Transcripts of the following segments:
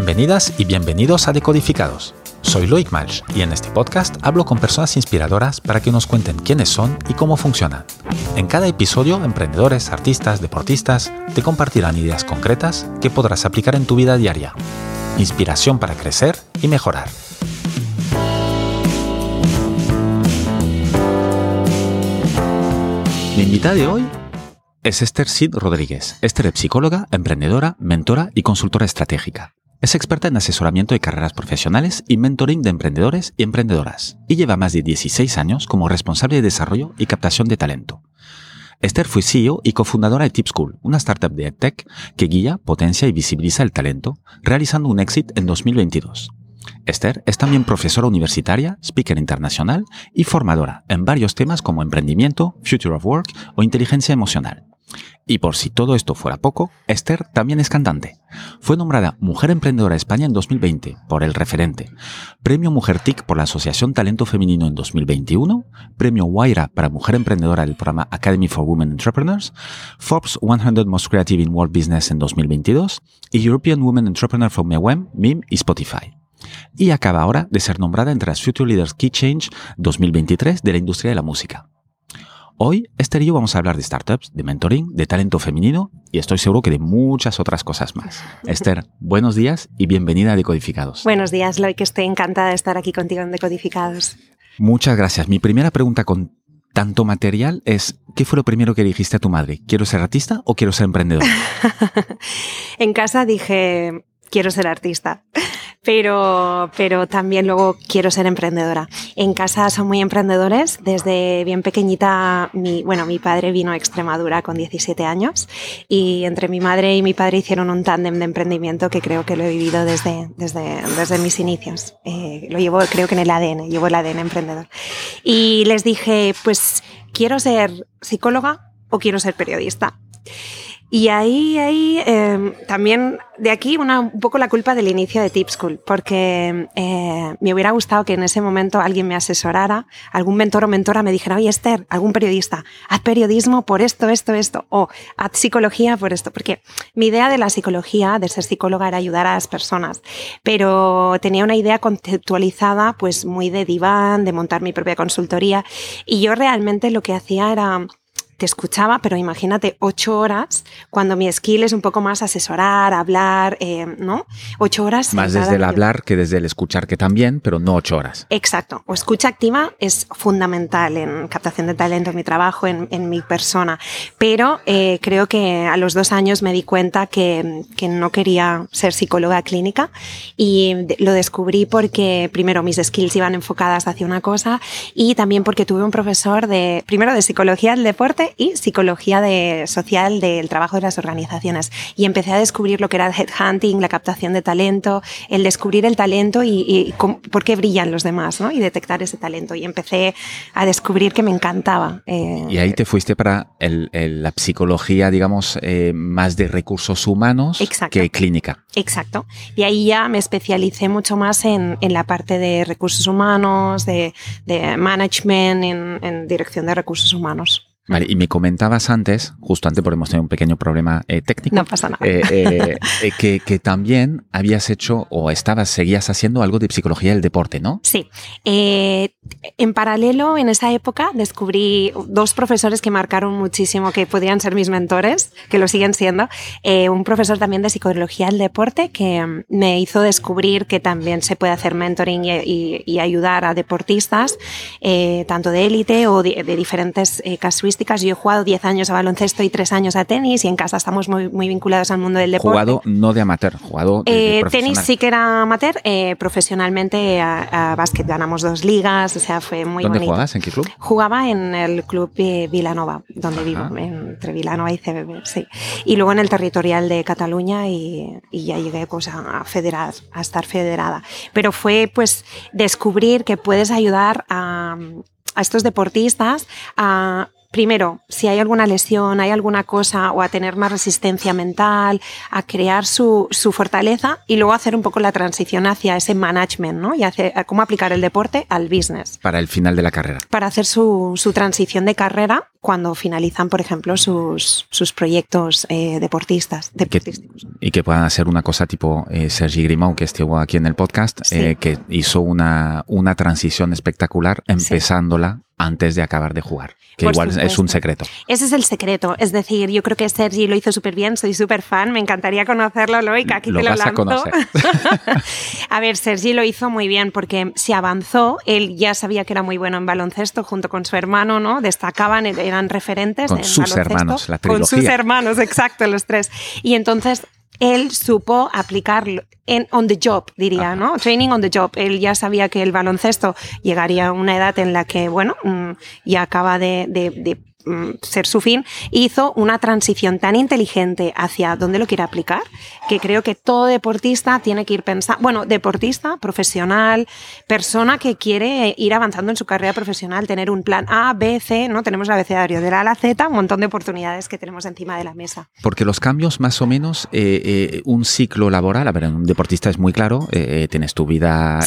Bienvenidas y bienvenidos a Decodificados. Soy Loic Malch y en este podcast hablo con personas inspiradoras para que nos cuenten quiénes son y cómo funcionan. En cada episodio, emprendedores, artistas, deportistas te compartirán ideas concretas que podrás aplicar en tu vida diaria. Inspiración para crecer y mejorar. Mi invitada de hoy es Esther Sid Rodríguez. Esther es psicóloga, emprendedora, mentora y consultora estratégica. Es experta en asesoramiento de carreras profesionales y mentoring de emprendedores y emprendedoras, y lleva más de 16 años como responsable de desarrollo y captación de talento. Esther fue CEO y cofundadora de Tip School, una startup de EdTech que guía, potencia y visibiliza el talento, realizando un éxito en 2022. Esther es también profesora universitaria, speaker internacional y formadora en varios temas como emprendimiento, future of work o inteligencia emocional. Y por si todo esto fuera poco, Esther también es cantante. Fue nombrada Mujer Emprendedora de España en 2020 por El Referente, Premio Mujer TIC por la Asociación Talento Femenino en 2021, Premio Waira para Mujer Emprendedora del programa Academy for Women Entrepreneurs, Forbes 100 Most Creative in World Business en 2022 y European Women Entrepreneur from MEWEM, MIM y Spotify. Y acaba ahora de ser nombrada entre las Future Leaders Key Change 2023 de la industria de la música. Hoy, Esther y yo vamos a hablar de startups, de mentoring, de talento femenino y estoy seguro que de muchas otras cosas más. Esther, buenos días y bienvenida a Decodificados. Buenos días, Loy, que estoy encantada de estar aquí contigo en Decodificados. Muchas gracias. Mi primera pregunta con tanto material es, ¿qué fue lo primero que dijiste a tu madre? ¿Quiero ser artista o quiero ser emprendedor? en casa dije, quiero ser artista pero, pero también luego quiero ser emprendedora. En casa son muy emprendedores. Desde bien pequeñita, mi, bueno, mi padre vino a Extremadura con 17 años y entre mi madre y mi padre hicieron un tándem de emprendimiento que creo que lo he vivido desde, desde, desde mis inicios. Eh, lo llevo, creo que en el ADN, llevo el ADN emprendedor. Y les dije, pues quiero ser psicóloga o quiero ser periodista. Y ahí, ahí eh, también de aquí una, un poco la culpa del inicio de Tip School, porque eh, me hubiera gustado que en ese momento alguien me asesorara, algún mentor o mentora me dijera, oye Esther, algún periodista, haz periodismo por esto, esto, esto, o haz psicología por esto, porque mi idea de la psicología, de ser psicóloga, era ayudar a las personas, pero tenía una idea conceptualizada, pues muy de diván, de montar mi propia consultoría, y yo realmente lo que hacía era te escuchaba, pero imagínate ocho horas cuando mi skill es un poco más asesorar, hablar, eh, ¿no? Ocho horas. Más desde el hablar que desde el escuchar, que también, pero no ocho horas. Exacto. O escucha activa es fundamental en captación de talento, en mi trabajo, en, mi persona. Pero eh, creo que a los dos años me di cuenta que, que no quería ser psicóloga clínica y lo descubrí porque primero mis skills iban enfocadas hacia una cosa y también porque tuve un profesor de, primero de psicología del deporte y psicología de, social del trabajo de las organizaciones. Y empecé a descubrir lo que era el headhunting, la captación de talento, el descubrir el talento y, por qué brillan los demás, ¿no? Y detectar ese talento. Y empecé a descubrir que me encantaba. Eh, y ahí te fuiste para la psicología, digamos, eh, más de recursos humanos que clínica. Exacto. Y ahí ya me especialicé mucho más en, en la parte de recursos humanos, de, de management, en, en dirección de recursos humanos. Vale, y me comentabas antes, justo antes porque hemos tenido un pequeño problema eh, técnico. No pasa nada. Eh, eh, que, que, también habías hecho o estabas, seguías haciendo algo de psicología del deporte, ¿no? Sí. en paralelo, en esa época, descubrí dos profesores que marcaron muchísimo, que podrían ser mis mentores, que lo siguen siendo. un profesor también de psicología del deporte que me hizo descubrir que también se puede hacer mentoring y, y, ayudar a deportistas, tanto de élite o de, de diferentes casuísticas yo he jugado 10 años a baloncesto y 3 años a tenis y en casa estamos muy, muy vinculados al mundo del deporte. Jugado no de amateur, jugado de, eh, Tenis sí que era amateur, eh, profesionalmente a, básquet ganamos dos ligas, o sea, fue muy ¿Dónde jugabas? ¿En qué club? Jugaba en el club Vilanova, donde vivo, entre Vilanova y CBB, sí. Y luego en el territorial de Cataluña y, y ya llegué pues, a, federar, a estar federada. Pero fue pues descubrir que puedes ayudar a, a estos deportistas a primero, si hay alguna lesión, hay alguna cosa, o a tener más resistencia mental, a crear su, su fortaleza y luego hacer un poco la transición hacia ese management, ¿no? Y hacer, cómo aplicar el deporte al business. Para el final de la carrera. Para hacer su, su transición de carrera cuando finalizan, por ejemplo, sus, sus proyectos eh, deportistas, deportísticos. y que puedan hacer una cosa tipo eh, Sergi Grimau, que estuvo aquí en el podcast, eh, que hizo una, una transición espectacular empezándola antes de acabar de jugar, que igual es un secreto. Ese es el secreto, es decir, yo creo que Sergi lo hizo súper bien, soy súper fan, me encantaría conocerlo, Loic, aquí te lo lanzo. A, conocer. a ver, Sergi lo hizo muy bien porque se avanzó, él ya sabía que era muy bueno en baloncesto junto con su hermano, ¿no? Destacaban, eran referentes con sus hermanos, la trilogía. Con sus hermanos, exacto, los tres. Y entonces él supo aplicarlo en on the job, diría, ¿no? Training on the job. Él ya sabía que el baloncesto llegaría a una edad en la que, bueno, mm, ya acaba de, de, de ser su fin, hizo una transición tan inteligente hacia dónde lo quiere aplicar, que creo que todo deportista tiene que ir pensando, bueno, deportista, profesional, persona que quiere ir avanzando en su carrera profesional, tener un plan A, B, C, ¿no? Tenemos el abecedario de la A a la Z, un montón de oportunidades que tenemos encima de la mesa. Porque los cambios, más o menos, eh, eh, un ciclo laboral, a ver, un deportista es muy claro, eh, tienes tu vida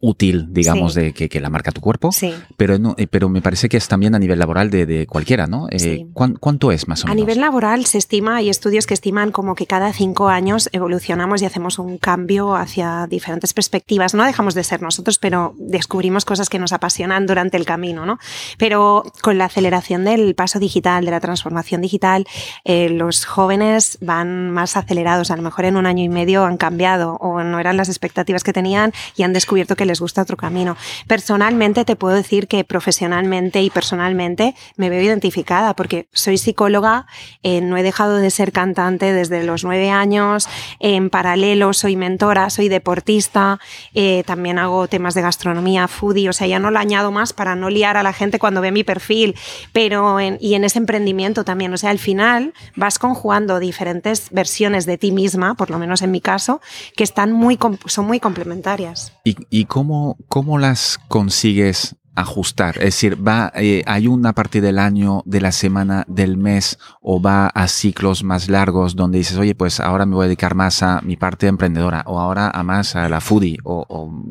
útil, digamos, de que, la marca tu cuerpo, pero, no, pero me parece que es también a nivel laboral de, de cualquiera, ¿no? Eh, ¿Cuánto es más o menos? A nivel laboral se estima, hay estudios que estiman como que cada cinco años evolucionamos y hacemos un cambio hacia diferentes perspectivas. No dejamos de ser nosotros, pero descubrimos cosas que nos apasionan durante el camino, ¿no? Pero con la aceleración del paso digital, de la transformación digital, eh, los jóvenes van más acelerados. A lo mejor en un año y medio han cambiado o no eran las expectativas que tenían y han descubierto que les gusta otro camino. Personalmente te puedo decir que profesionalmente y personalmente me veo identificada porque soy psicóloga, eh, no he dejado de ser cantante desde los nueve años, en paralelo soy mentora, soy deportista, eh, también hago temas de gastronomía, foodie, o sea, ya no lo añado más para no liar a la gente cuando ve mi perfil, pero y en ese emprendimiento también, o sea, al final vas conjugando diferentes versiones de ti misma, por lo menos en mi caso, que están muy, son muy complementarias. ¿Y, y cómo, cómo las consigues ajustar? Es decir, va, eh, hay una parte del año, de la semana, del mes, o va a ciclos más largos donde dices, oye, pues ahora me voy a dedicar más a mi parte emprendedora, o ahora a más a la foodie, o,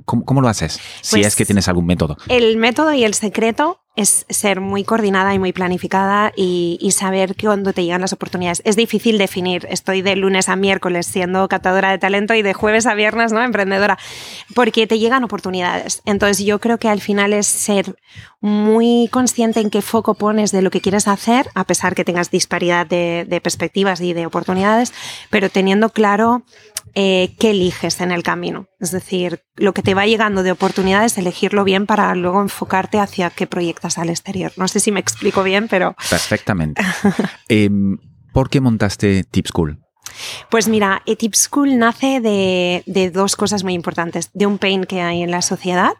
¿cómo, lo haces? si pues es que tienes algún método. El método y el secreto es ser muy coordinada y muy planificada y, saber cuándo te llegan las oportunidades. Es difícil definir, estoy de lunes a miércoles siendo captadora de talento y de jueves a viernes, ¿no? Emprendedora, porque te llegan oportunidades. Entonces yo creo que al final es ser muy consciente en qué foco pones de lo que quieres hacer, a pesar que tengas disparidad de, de perspectivas y de oportunidades, pero teniendo claro eh, qué eliges en el camino. Es decir, lo que te va llegando de oportunidades, elegirlo bien para luego enfocarte hacia qué proyectas al exterior. No sé si me explico bien, pero... Perfectamente. Em, ¿Por qué montaste Tip School? Pues mira, Etip School nace de, dos cosas muy importantes. De un pain que hay en la sociedad,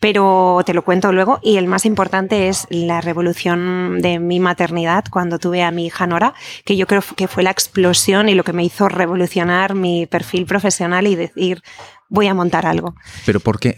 pero te lo cuento luego. Y el más importante es la revolución de mi maternidad cuando tuve a mi hija Nora, que yo creo que fue la explosión y lo que me hizo revolucionar mi perfil profesional y decir, voy a montar algo. Pero ¿por qué?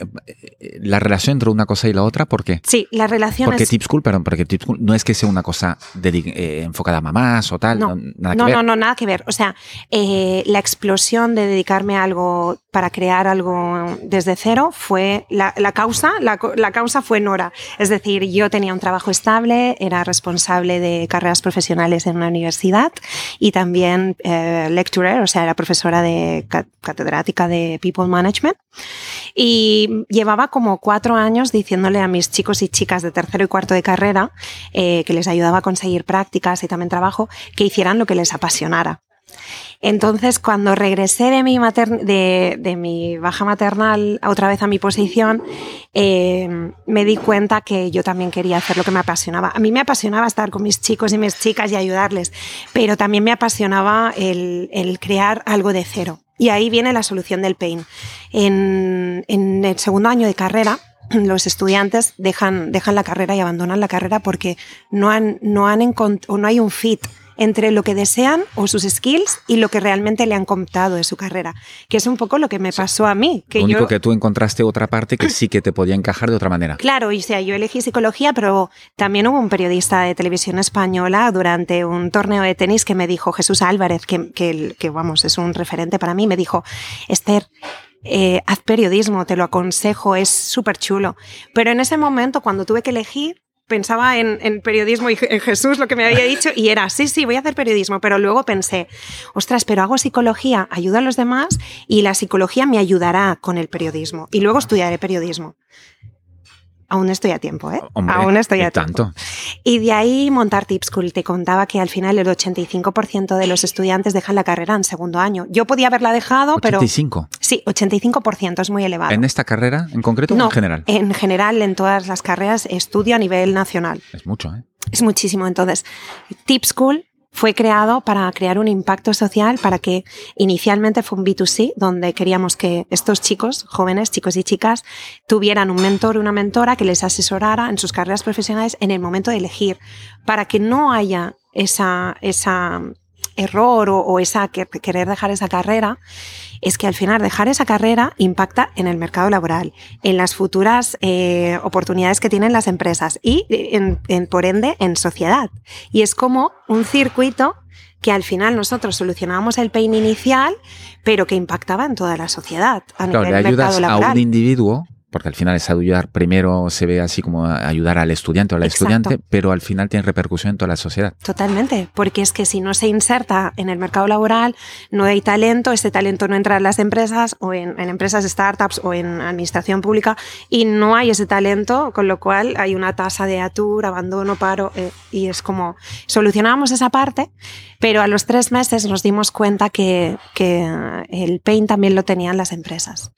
¿La relación entre una cosa y la otra? ¿Por qué? Sí, la relación porque Tip School, perdón, porque Tip School no es que sea una cosa eh, enfocada a mamás o tal, no, nada que no, ver. no, no, nada que ver. O sea, eh, la explosión de dedicarme a algo para crear algo desde cero fue la, causa, la, causa fue Nora. Es decir, yo tenía un trabajo estable, era responsable de carreras profesionales en una universidad y también eh, lecturer, o sea, era profesora de catedrática de People Management. Y llevaba como cuatro años diciéndole a mis chicos y chicas de tercero y cuarto de carrera, eh, que les ayudaba a conseguir prácticas y también trabajo, que hicieran lo que les apasionara. Entonces, cuando regresé de mi, baja maternal otra vez a mi posición, eh, me di cuenta que yo también quería hacer lo que me apasionaba. A mí me apasionaba estar con mis chicos y mis chicas y ayudarles, pero también me apasionaba el, crear algo de cero. Y ahí viene la solución del pain. En, el segundo año de carrera, los estudiantes dejan, la carrera y abandonan la carrera porque no, han, no, han no hay un fit entre lo que desean o sus skills y lo que realmente le han contado de su carrera, que es un poco lo que me pasó a mí. Que lo único que tú encontraste otra parte que sí que te podía encajar de otra manera. Claro, y sea, yo elegí psicología, pero también hubo un periodista de televisión española durante un torneo de tenis que me dijo, Jesús Álvarez, que, que, vamos, es un referente para mí, me dijo, Esther, eh, haz periodismo, te lo aconsejo, es súper chulo. Pero en ese momento, cuando tuve que elegir, pensaba en, periodismo y en Jesús lo que me había dicho y era, sí, sí, voy a hacer periodismo, pero luego pensé, ostras, pero hago psicología, ayuda a los demás y la psicología me ayudará con el periodismo y luego estudiaré periodismo. Aún estoy a tiempo, ¿eh? Aún estoy a tiempo. Tanto. Y de ahí montar Tip School. Te contaba que al final el 85% de los estudiantes dejan la carrera en segundo año. Yo podía haberla dejado, pero... ¿85? Sí, 85% es muy elevado. ¿En esta carrera en concreto o en general? En general, en todas las carreras, estudio a nivel nacional. Es mucho, ¿eh? Es muchísimo. Entonces, Tip School fue creado para crear un impacto social para que inicialmente fue un B2C donde queríamos que estos chicos, jóvenes, chicos y chicas, tuvieran un mentor una mentora que les asesorara en sus carreras profesionales en el momento de elegir para que no haya esa, esa error o, o esa querer dejar esa carrera es que al final dejar esa carrera impacta en el mercado laboral, en las futuras eh, oportunidades que tienen las empresas y en, en, por ende en sociedad. Y es como un circuito que al final nosotros solucionábamos el pain inicial, pero que impactaba en toda la sociedad a claro, nivel le ayudas mercado laboral. a un individuo porque al final es ayudar, primero se ve así como ayudar al estudiante o a la Exacto. estudiante, pero al final tiene repercusión en toda la sociedad. Totalmente, porque es que si no se inserta en el mercado laboral, no hay talento, ese talento no entra en las empresas o en, en empresas startups o en administración pública y no hay ese talento, con lo cual hay una tasa de atur, abandono, paro eh, y es como solucionábamos esa parte, pero a los tres meses nos dimos cuenta que, que el pain también lo tenían las empresas.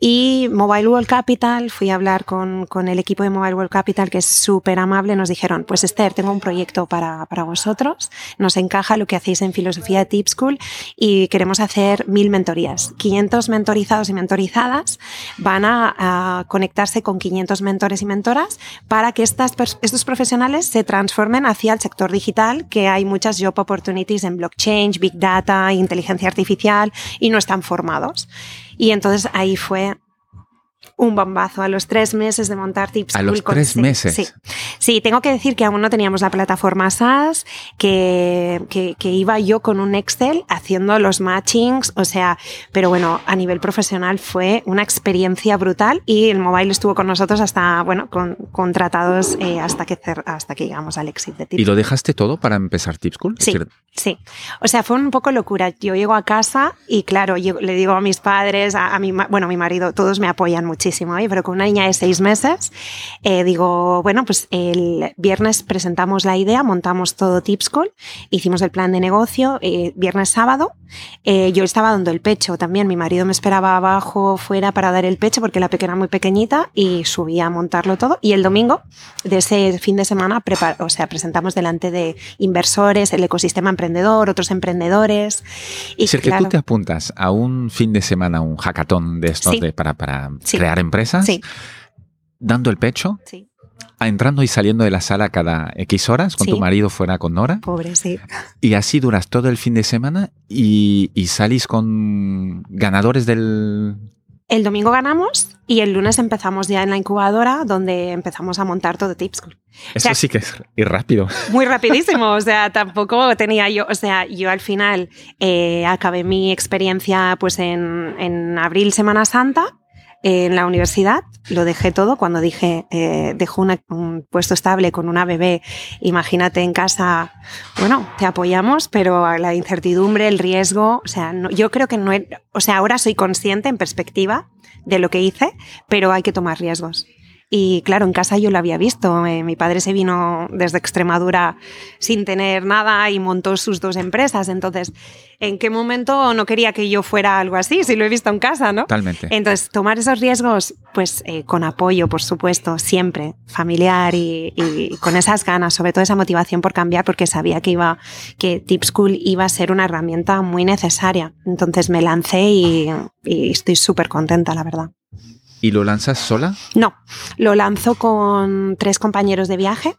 Y Mobile World Capital, fui a hablar con, con el equipo de Mobile World Capital, que es súper amable, nos dijeron, pues Esther, tengo un proyecto para, para vosotros, nos encaja lo que hacéis en filosofía de Tip School y queremos hacer mil mentorías. 500 mentorizados y mentorizadas van a, a conectarse con 500 mentores y mentoras para que estas, estos profesionales se transformen hacia el sector digital, que hay muchas job opportunities en blockchain, big data, inteligencia artificial y no están formados. Y entonces ahí fue un bombazo a los tres meses de montar Tips A los tres sí, meses. Sí. sí, tengo que decir que aún no teníamos la plataforma SaaS, que, que, que, iba yo con un Excel haciendo los matchings, o sea, pero bueno, a nivel profesional fue una experiencia brutal y el mobile estuvo con nosotros hasta, bueno, con, contratados eh, hasta, que hasta que llegamos al exit de Tips. ¿Y lo dejaste todo para empezar Tips School? Sí, decir... sí. O sea, fue un poco locura. Yo llego a casa y claro, yo le digo a mis padres, a, a mi, bueno, a mi marido, todos me apoyan muchísimo muchísimo, ¿eh? pero con una niña de seis meses, eh, digo, bueno, pues el viernes presentamos la idea, montamos todo Tipscall, hicimos el plan de negocio, eh, viernes, sábado, eh, yo estaba dando el pecho también, mi marido me esperaba abajo, fuera para dar el pecho porque la pequeña era muy pequeñita y subía a montarlo todo y el domingo de ese fin de semana, o sea, presentamos delante de inversores, el ecosistema emprendedor, otros emprendedores. Y es decir, claro, que tú te apuntas a un fin de semana, un hackathon de estos Sí. de, para, para Sí. crear empresas, Sí. dando el pecho, Sí, a entrando y saliendo de la sala cada X horas, con Sí. tu marido fuera con Nora, pobre, sí. y así duras todo el fin de semana y, y salís con ganadores del... El domingo ganamos y el lunes empezamos ya en la incubadora donde empezamos a montar todo Tipschool. Eso sea, sí que es ir rápido. Muy rapidísimo, o sea, tampoco tenía yo, o sea, yo al final eh, acabé mi experiencia pues en, en abril, Semana Santa, en la universidad, lo dejé todo cuando dije, eh, dejo un puesto estable con una bebé, imagínate en casa, bueno, te apoyamos, pero la incertidumbre, el riesgo, o sea, no, yo creo que no, he, o sea, ahora soy consciente en perspectiva de lo que hice, pero hay que tomar riesgos. Y claro, en casa yo lo había visto. Eh, mi padre se vino desde Extremadura sin tener nada y montó sus dos empresas. Entonces, ¿en qué momento no quería que yo fuera algo así? Si lo he visto en casa, ¿no? Totalmente. Entonces, tomar esos riesgos, pues eh, con apoyo, por supuesto, siempre, familiar y, y, con esas ganas, sobre todo esa motivación por cambiar, porque sabía que iba, que Tip School iba a ser una herramienta muy necesaria. Entonces me lancé y, y estoy súper contenta, la verdad. ¿Y lo lanzas sola? No, lo lanzo con tres compañeros de viaje,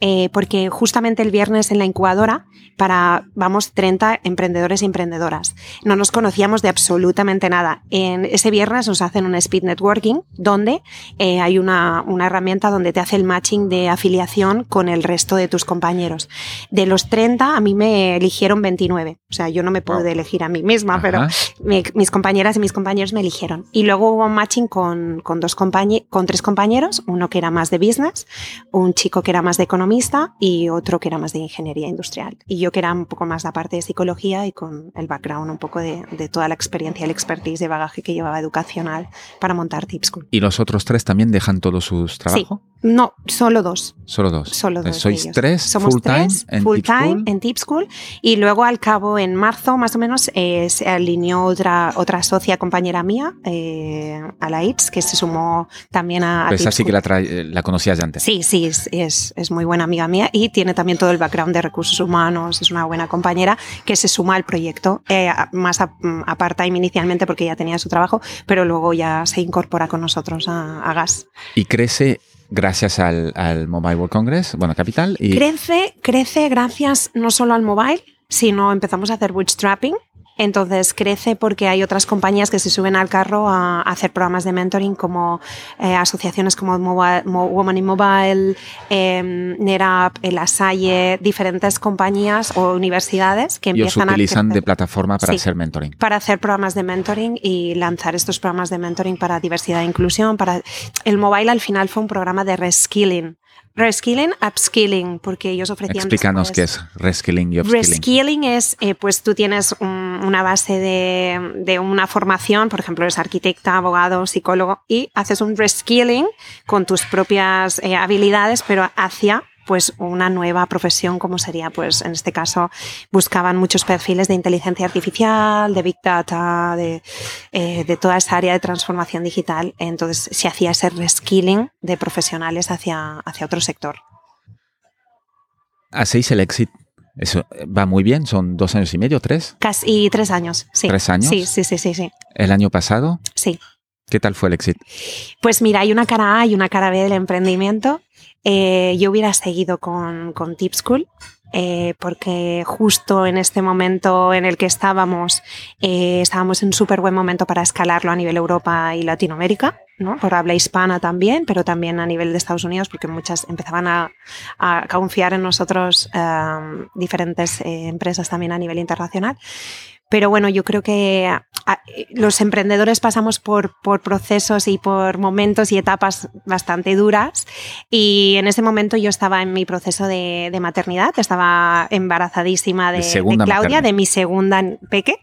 eh, porque justamente el viernes en la incubadora para, vamos, 30 emprendedores y emprendedoras. No nos conocíamos de absolutamente nada. En ese viernes nos hacen un speed networking donde eh, hay una, una, herramienta donde te hace el matching de afiliación con el resto de tus compañeros. De los 30, a mí me eligieron 29. O sea, yo no me puedo Wow. elegir a mí misma, Ajá. pero me- mis compañeras y mis compañeros me eligieron. Y luego hubo un matching con con, con dos compañe con tres compañeros, uno que era más de business, un chico que era más de economista y otro que era más de ingeniería industrial. Y yo que era un poco más la parte de psicología y con el background un poco de, de toda la experiencia, el expertise de bagaje que llevaba educacional para montar Tip School. ¿Y los otros tres también dejan todos sus trabajos? Sí. No, solo dos. Solo dos. Solo dos. Sois ellos. tres Somos full time tres en full time School? en Tip School y luego al cabo en marzo más o menos eh, se alineó otra otra socia compañera mía eh, a la ITS que se sumó también a, a Pues así que la, eh, la conocías de antes. Sí, sí, es, es, es muy buena amiga mía y tiene también todo el background de recursos humanos, es una buena compañera que se suma al proyecto, eh, más a, a part-time inicialmente porque ya tenía su trabajo, pero luego ya se incorpora con nosotros a, a GAS. Y crece gracias al, al Mobile World Congress, bueno, Capital. Crece, crece gracias no solo al mobile, sino empezamos a hacer bootstrapping. Entonces crece porque hay otras compañías que se suben al carro a, a hacer programas de mentoring como eh, asociaciones como Mobile- Mo- Woman in Mobile, eh, NetApp, el Asalle, diferentes compañías o universidades que y os empiezan utilizan a de plataforma para Sí. hacer mentoring. para hacer programas de mentoring y lanzar estos programas de mentoring para diversidad e inclusión. Para el mobile al final fue un programa de reskilling. Reskilling, upskilling, porque ellos ofrecían Explícanos qué es reskilling y upskilling. Reskilling es, eh, pues tú tienes un- una base de, de una formación, por ejemplo, eres arquitecta, abogado, psicólogo, y haces un reskilling con tus propias eh, habilidades, pero hacia pues una nueva profesión como sería pues en este caso buscaban muchos perfiles de inteligencia artificial de big data de, eh, de toda esa área de transformación digital entonces se hacía ese reskilling de profesionales hacia, hacia otro sector Hacéis el exit. Eso eh, va muy bien, son dos años y medio, tres. casi tres años sí ¿Tres años? sí sí sí sí sí El año pasado, sí ¿qué tal fue el exit? Pues mira, hay una cara A y una cara B del emprendimiento. Eh, yo hubiera seguido con, con Tip School. eh, porque justo en este momento en el que estábamos, eh, estábamos en un súper buen momento para escalarlo a nivel Europa y Latinoamérica, ¿no? por habla hispana también, pero también a nivel de Estados Unidos, porque muchas empezaban a, a confiar en nosotros eh, diferentes eh, empresas también a nivel internacional. Pero bueno, yo creo que a- a- los emprendedores pasamos por, por procesos y por momentos y etapas bastante duras. Y en ese momento yo estaba en mi proceso de, de maternidad, estaba embarazadísima de, De segunda de Claudia, de mi segunda peque.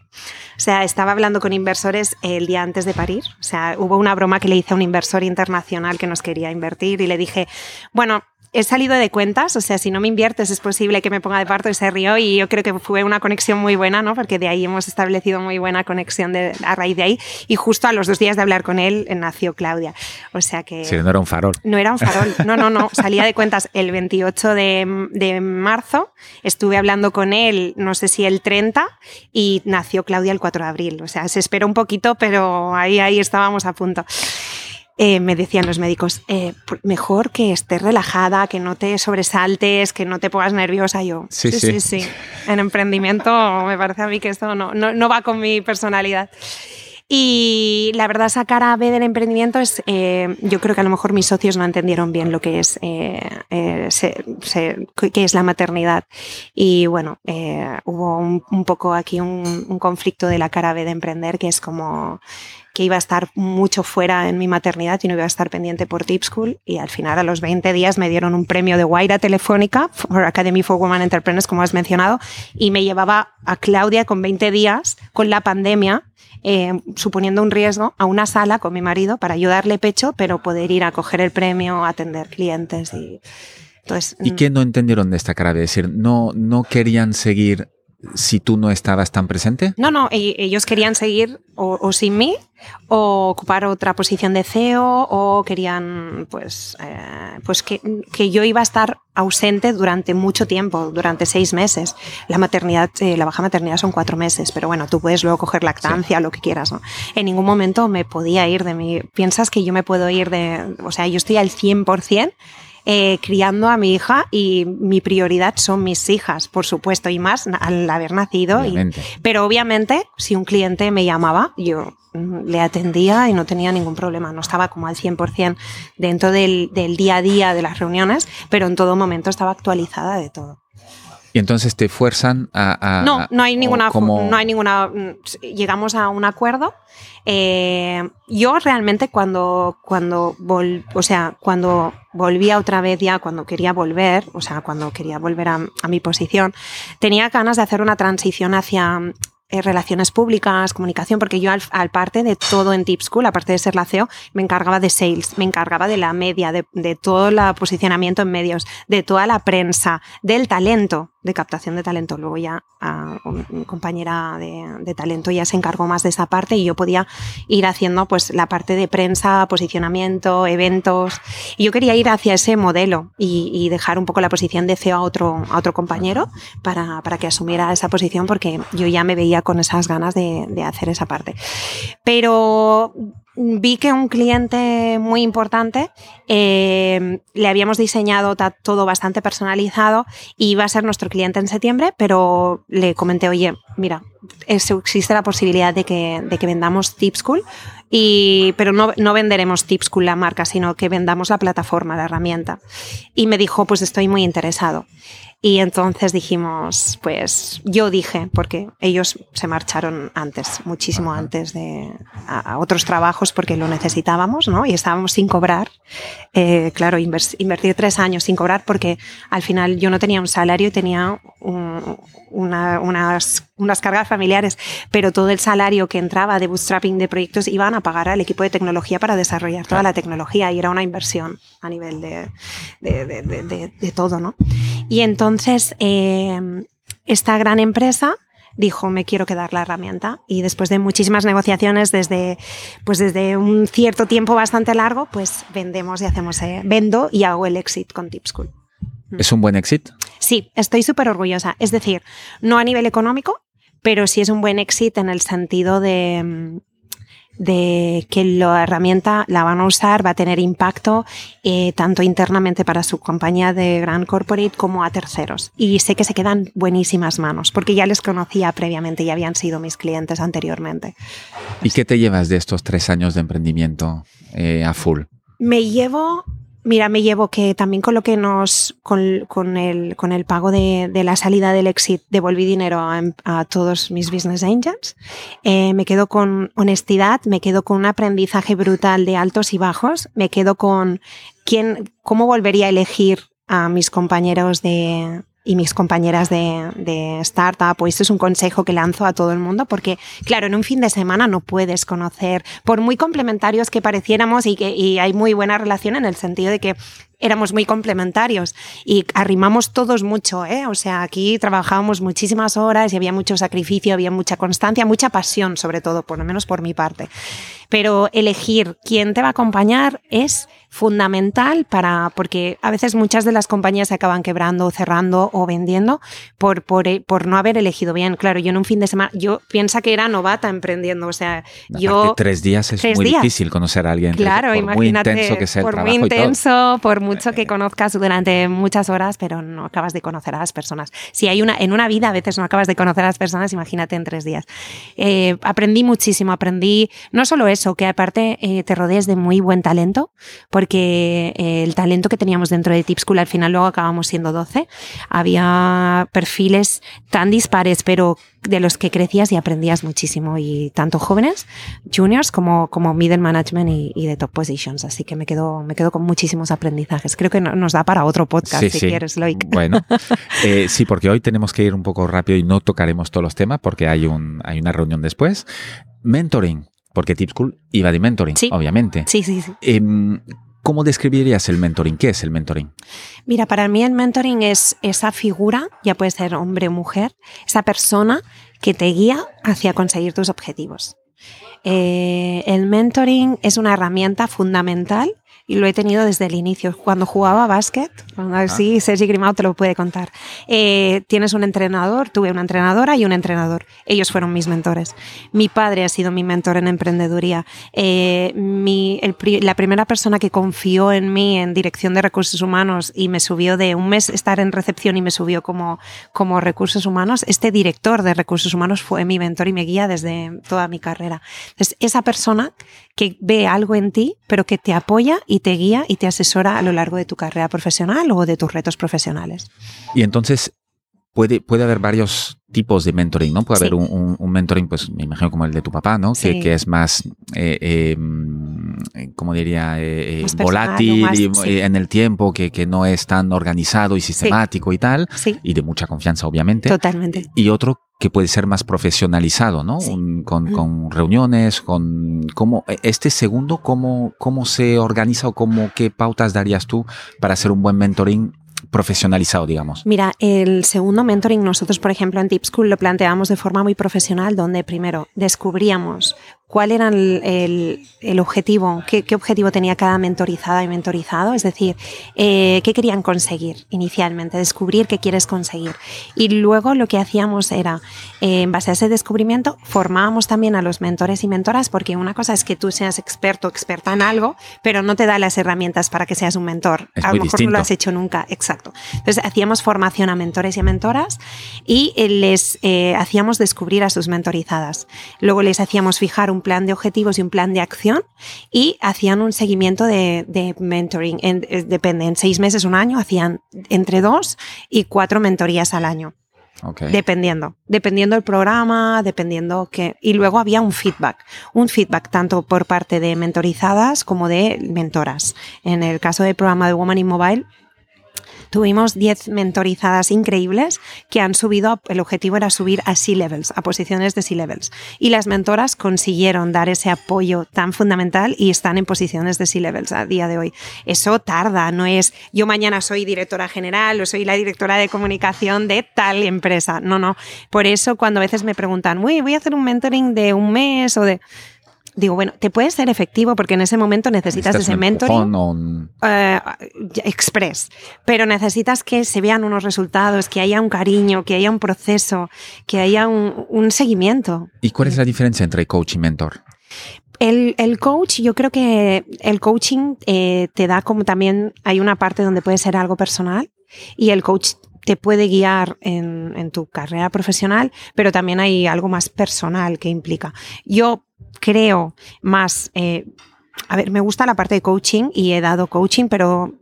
O sea, estaba hablando con inversores el día antes de parir. O sea, hubo una broma que le hice a un inversor internacional que nos quería invertir y le dije, bueno, he salido de cuentas, o sea, si no me inviertes es posible que me ponga de parto y se rió y yo creo que fue una conexión muy buena, ¿no? Porque de ahí hemos establecido muy buena conexión de, a raíz de ahí y justo a los dos días de hablar con él eh, nació Claudia. O sea que... Si no era un farol. No era un farol, no, no, no. Salía de cuentas el 28 de, de marzo, estuve hablando con él, no sé si el 30, y nació Claudia el 4 de abril. O sea, se esperó un poquito, pero ahí, ahí estábamos a punto. Eh, me decían los médicos, eh, mejor que estés relajada, que no te sobresaltes, que no te pongas nerviosa. Yo, Sí, sí, sí. sí, sí. En emprendimiento me parece a mí que esto no, no, no va con mi personalidad. Y la verdad, esa cara B del emprendimiento es, eh, yo creo que a lo mejor mis socios no entendieron bien lo que es, eh, eh, se- se- qué es la maternidad. Y bueno, eh, hubo un, un poco aquí un, un conflicto de la cara B de emprender, que es como que iba a estar mucho fuera en mi maternidad y no iba a estar pendiente por Tip School. Y al final, a los 20 días, me dieron un premio de Guaira Telefónica, for Academy for Women Entrepreneurs, como has mencionado, y me llevaba a Claudia con 20 días, con la pandemia, eh, suponiendo un riesgo, a una sala con mi marido para ayudarle pecho, pero poder ir a coger el premio, atender clientes y. Entonces, ¿Y mm, qué no entendieron de esta cara? Es decir, no, no querían seguir si tú no estabas tan presente. No, no, ellos querían seguir o, o sin mí o ocupar otra posición de CEO o querían pues, eh, pues que, que yo iba a estar ausente durante mucho tiempo, durante seis meses. La maternidad, eh, la baja maternidad son cuatro meses, pero bueno, tú puedes luego coger lactancia, lo que quieras, ¿no? En ningún momento me podía ir de mí. ¿Piensas que yo me puedo ir de, o sea, yo estoy al 100%? Eh, criando a mi hija y mi prioridad son mis hijas, por supuesto, y más al haber nacido. y- pero obviamente, si un cliente me llamaba, yo mm, le atendía y no tenía ningún problema. No estaba como al 100% dentro del, del día a día de las reuniones, pero en todo momento estaba actualizada de todo. Y entonces te fuerzan a... no, no hay ninguna... No hay ninguna... Llegamos a un acuerdo. Eh, yo realmente cuando, cuando, o sea, cuando volvía otra vez ya, cuando quería volver, o sea, cuando quería volver a, a mi posición, tenía ganas de hacer una transición hacia eh, relaciones públicas, comunicación, porque yo al, parte de todo en Tip School, aparte de ser la CEO, me encargaba de sales, me encargaba de la media, de, de todo el posicionamiento en medios, de toda la prensa, del talento, de captación de talento. Luego ya a, mi compañera de, talento ya se encargó más de esa parte y yo podía ir haciendo pues la parte de prensa, posicionamiento, eventos. Y yo quería ir hacia ese modelo y, dejar un poco la posición de CEO a otro, a otro compañero para, para, que asumiera esa posición porque yo ya me veía con esas ganas de, de hacer esa parte. Pero vi que un cliente muy importante eh, le habíamos diseñado todo bastante personalizado y iba a ser nuestro cliente en septiembre, pero le comenté, oye, mira, existe la posibilidad de que, vendamos Tipschool, pero no, no venderemos Tipschool la marca, sino que vendamos la plataforma, la herramienta. Y me dijo, pues estoy muy interesado. Y entonces dijimos, pues yo dije, porque ellos se marcharon antes, muchísimo antes de a, otros trabajos porque lo necesitábamos, ¿no? Y estábamos sin cobrar. Eh, claro, invertir tres años sin cobrar porque al final yo no tenía un salario y tenía unas, unas cargas familiares, pero todo el salario que entraba de bootstrapping de proyectos iban a pagar al equipo de tecnología para desarrollar toda la tecnología y era una inversión a nivel de, de, de, de todo, ¿no? Y entonces eh, esta gran empresa dijo me quiero quedar la herramienta y después de muchísimas negociaciones desde pues desde un cierto tiempo bastante largo pues vendemos y hacemos eh, vendo y hago el exit con Tipschool. ¿Es un buen exit? Sí, estoy súper orgullosa. Es decir, no a nivel económico, pero sí es un buen exit en el sentido de, de que la herramienta la van a usar, va a tener impacto eh, tanto internamente para su compañía de gran corporate como a terceros. Y sé que se quedan buenísimas manos, porque ya les conocía previamente y habían sido mis clientes anteriormente. ¿Y qué te llevas de estos tres años de emprendimiento eh, a full? Me llevo Mira, me llevo que también con lo que nos, con, con, el, con el pago de, de, la salida del exit, devolví dinero a, a todos mis business angels. Eh, me quedo con honestidad, me quedo con un aprendizaje brutal de altos y bajos, me quedo con quién, cómo volvería a elegir a mis compañeros de, y mis compañeras de, de, startup, pues es un consejo que lanzo a todo el mundo, porque claro, en un fin de semana no puedes conocer, por muy complementarios que pareciéramos y que y hay muy buena relación en el sentido de que éramos muy complementarios y arrimamos todos mucho, ¿eh? O sea, aquí trabajábamos muchísimas horas y había mucho sacrificio, había mucha constancia, mucha pasión, sobre todo, por lo menos por mi parte. Pero elegir quién te va a acompañar es fundamental para, porque a veces muchas de las compañías se acaban quebrando, cerrando o vendiendo por, por, por no haber elegido bien. Claro, yo en un fin de semana, yo piensa que era novata emprendiendo, o sea, yo... Tres días es muy difícil conocer a alguien. Claro, por muy intenso que sea el por muy intenso, por mucho que conozcas durante muchas horas, pero no acabas de conocer a las personas. Si hay una, en una vida a veces no acabas de conocer a las personas, imagínate en tres días. Eh, aprendí muchísimo, aprendí no solo eso, que aparte eh, te rodees de muy buen talento, porque eh, el talento que teníamos dentro de Tip School al final luego acabamos siendo 12. Había perfiles tan dispares, pero de los que crecías y aprendías muchísimo, y tanto jóvenes, juniors, como, como middle management y, de top positions. Así que me quedo, me quedo con muchísimos aprendizajes. Creo que nos da para otro podcast, si quieres, Loic. Bueno, eh, sí, porque hoy tenemos que ir un poco rápido y no tocaremos todos los temas porque hay, un, hay una reunión después. Mentoring. Porque Tip School iba de mentoring, obviamente. Sí, sí, sí. Em, ¿Cómo describirías el mentoring? ¿Qué es el mentoring? Mira, para mí el mentoring es esa figura, ya puede ser hombre o mujer, esa persona que te guía hacia conseguir tus objetivos. Eh, el mentoring es una herramienta fundamental y lo he tenido desde el inicio. Cuando jugaba básquet, ah. sí, Sergi Grimao te lo puede contar. Eh, tienes un entrenador, tuve una entrenadora y un entrenador. Ellos fueron mis mentores. Mi padre ha sido mi mentor en emprendeduría. Eh, mi, la primera persona que confió en mí en dirección de recursos humanos y me subió de un mes estar en recepción y me subió como, como recursos humanos, este director de recursos humanos fue mi mentor y me guía desde toda mi carrera. Entonces, esa persona que ve algo en ti, pero que te apoya y te guía y te asesora a lo largo de tu carrera profesional o de tus retos profesionales. Y entonces, puede, puede haber varios tipos de mentoring, ¿no? Puede Sí. haber un, un- un mentoring, pues me imagino como el de tu papá, ¿no? Que, Sí. que es más, eh, eh, mm, como diría, eh, eh, Más volátil o más- y, sí. en el tiempo, que, que no es tan organizado y sistemático y tal, Sí, y de mucha confianza, obviamente. totalmente. Y otro que puede ser más profesionalizado, ¿no? Sí. Un- con, con reuniones, con cómo este segundo, cómo, cómo se organiza o cómo qué pautas darías tú para hacer un buen mentoring profesionalizado, digamos. Mira, el segundo mentoring nosotros, por ejemplo, en Tip School lo planteamos de forma muy profesional, donde primero descubríamos cuál era el, el- el objetivo, qué, qué objetivo tenía cada mentorizada y mentorizado, es decir, eh, qué querían conseguir inicialmente, descubrir qué quieres conseguir. Y luego lo que hacíamos era, eh, en base a ese descubrimiento, formábamos también a los mentores y mentoras, porque una cosa es que tú seas experto o experta en algo, pero no te da las herramientas para que seas un mentor. Es a lo mejor no distinto. lo has hecho nunca, exacto. Entonces hacíamos formación a mentores y a mentoras y eh, les eh, hacíamos descubrir a sus mentorizadas. Luego les hacíamos fijar un plan de objetivos y un plan de acción y hacían un seguimiento de, de mentoring. En- depende, en seis meses, un año, hacían entre dos y cuatro mentorías al año. Dependiendo, dependiendo el programa, dependiendo que... Y luego había un feedback, un feedback tanto por parte de mentorizadas como de mentoras. En el caso del programa de Woman in Mobile, tuvimos 10 mentorizadas increíbles que han subido, el objetivo era subir a C-levels, a posiciones de C-levels. Y las mentoras consiguieron dar ese apoyo tan fundamental y están en posiciones de C-levels a día de hoy. Eso tarda, no es yo mañana soy directora general o soy la directora de comunicación de tal empresa. No, no. Por eso cuando a veces me preguntan, uy, voy a hacer un mentoring de un mes o de... Digo, bueno, te puede ser efectivo porque en ese momento necesitas Necesitas ese mentoring un- eh, express, pero necesitas que se vean unos resultados, que haya un cariño, que haya un proceso, que haya un, un seguimiento. ¿Y cuál es la diferencia entre coach y mentor? El, el coach, yo creo que el coaching eh, te da como también, hay una parte donde puede ser algo personal y el coach te puede guiar en, en tu carrera profesional, pero también hay algo más personal que implica. Yo creo más, eh, a ver, me gusta la parte de coaching y he dado coaching, pero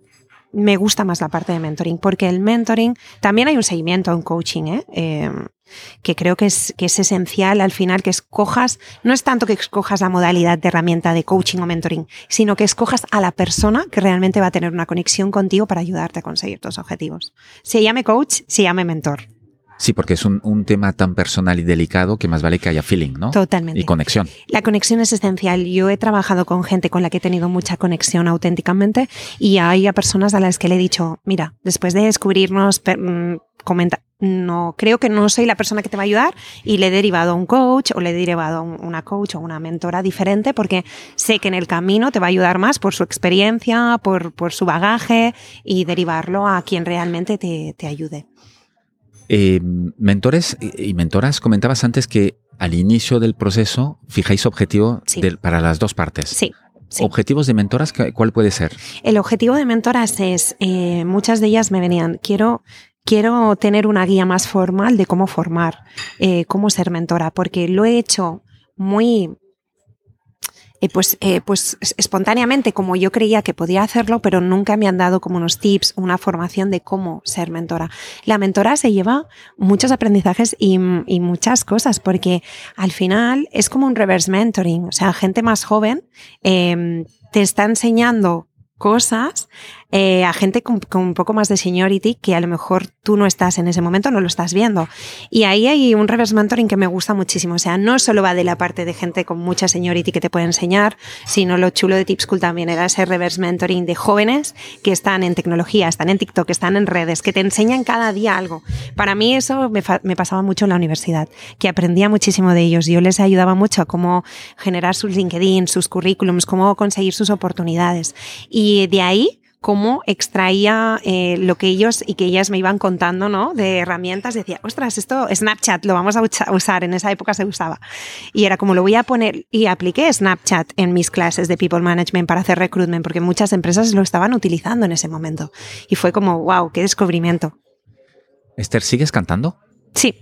me gusta más la parte de mentoring, porque el mentoring, también hay un seguimiento, un coaching, ¿eh? Eh, que creo que es, que es esencial al final que escojas, no es tanto que escojas la modalidad de herramienta de coaching o mentoring, sino que escojas a la persona que realmente va a tener una conexión contigo para ayudarte a conseguir tus objetivos. Se llame coach, se llame mentor. Sí, porque es un, un tema tan personal y delicado que más vale que haya feeling, ¿no? Totalmente. Y conexión. La conexión es esencial. Yo he trabajado con gente con la que he tenido mucha conexión auténticamente y hay a personas a las que le he dicho, mira, después de descubrirnos, mm, comenta, no creo que no soy la persona que te va a ayudar y le he derivado a un coach o le he derivado a un- una coach o una mentora diferente porque sé que en el camino te va a ayudar más por su experiencia, por, por su bagaje y derivarlo a quien realmente te, te ayude. Eh, mentores y mentoras, comentabas antes que al inicio del proceso fijáis objetivo Sí. para las dos partes. Sí. sí. Objetivos de mentoras, ¿cu- ¿cuál puede ser? El objetivo de mentoras es, eh, muchas de ellas me venían, quiero, quiero tener una guía más formal de cómo formar, eh, cómo ser mentora, porque lo he hecho muy, eh, pues, eh, pues es- espontáneamente como yo creía que podía hacerlo, pero nunca me han dado como unos tips, una formación de cómo ser mentora. La mentora se lleva muchos aprendizajes y, y muchas cosas, porque al final es como un reverse mentoring, o sea, gente más joven eh, te está enseñando cosas eh, a gente con, con un poco más de seniority que a lo mejor tú no estás en ese momento, no lo estás viendo. Y ahí hay un reverse mentoring que me gusta muchísimo. O sea, no solo va de la parte de gente con mucha seniority que te puede enseñar, sino lo chulo de Tip School también era ese reverse mentoring de jóvenes que están en tecnología, están en TikTok, están en redes, que te enseñan cada día algo. Para mí eso me, me pasaba mucho en la universidad, que aprendía muchísimo de ellos. Yo les ayudaba mucho a cómo generar sus LinkedIn, sus currículums, cómo conseguir sus oportunidades. Y de ahí cómo extraía eh, lo que ellos y que ellas me iban contando, ¿no? De herramientas. Decía, ostras, esto Snapchat lo vamos a usar. En esa época se usaba. Y era como lo voy a poner. Y apliqué Snapchat en mis clases de People Management para hacer recruitment, porque muchas empresas lo estaban utilizando en ese momento. Y fue como, wow, qué descubrimiento. Esther, ¿sigues cantando? Sí.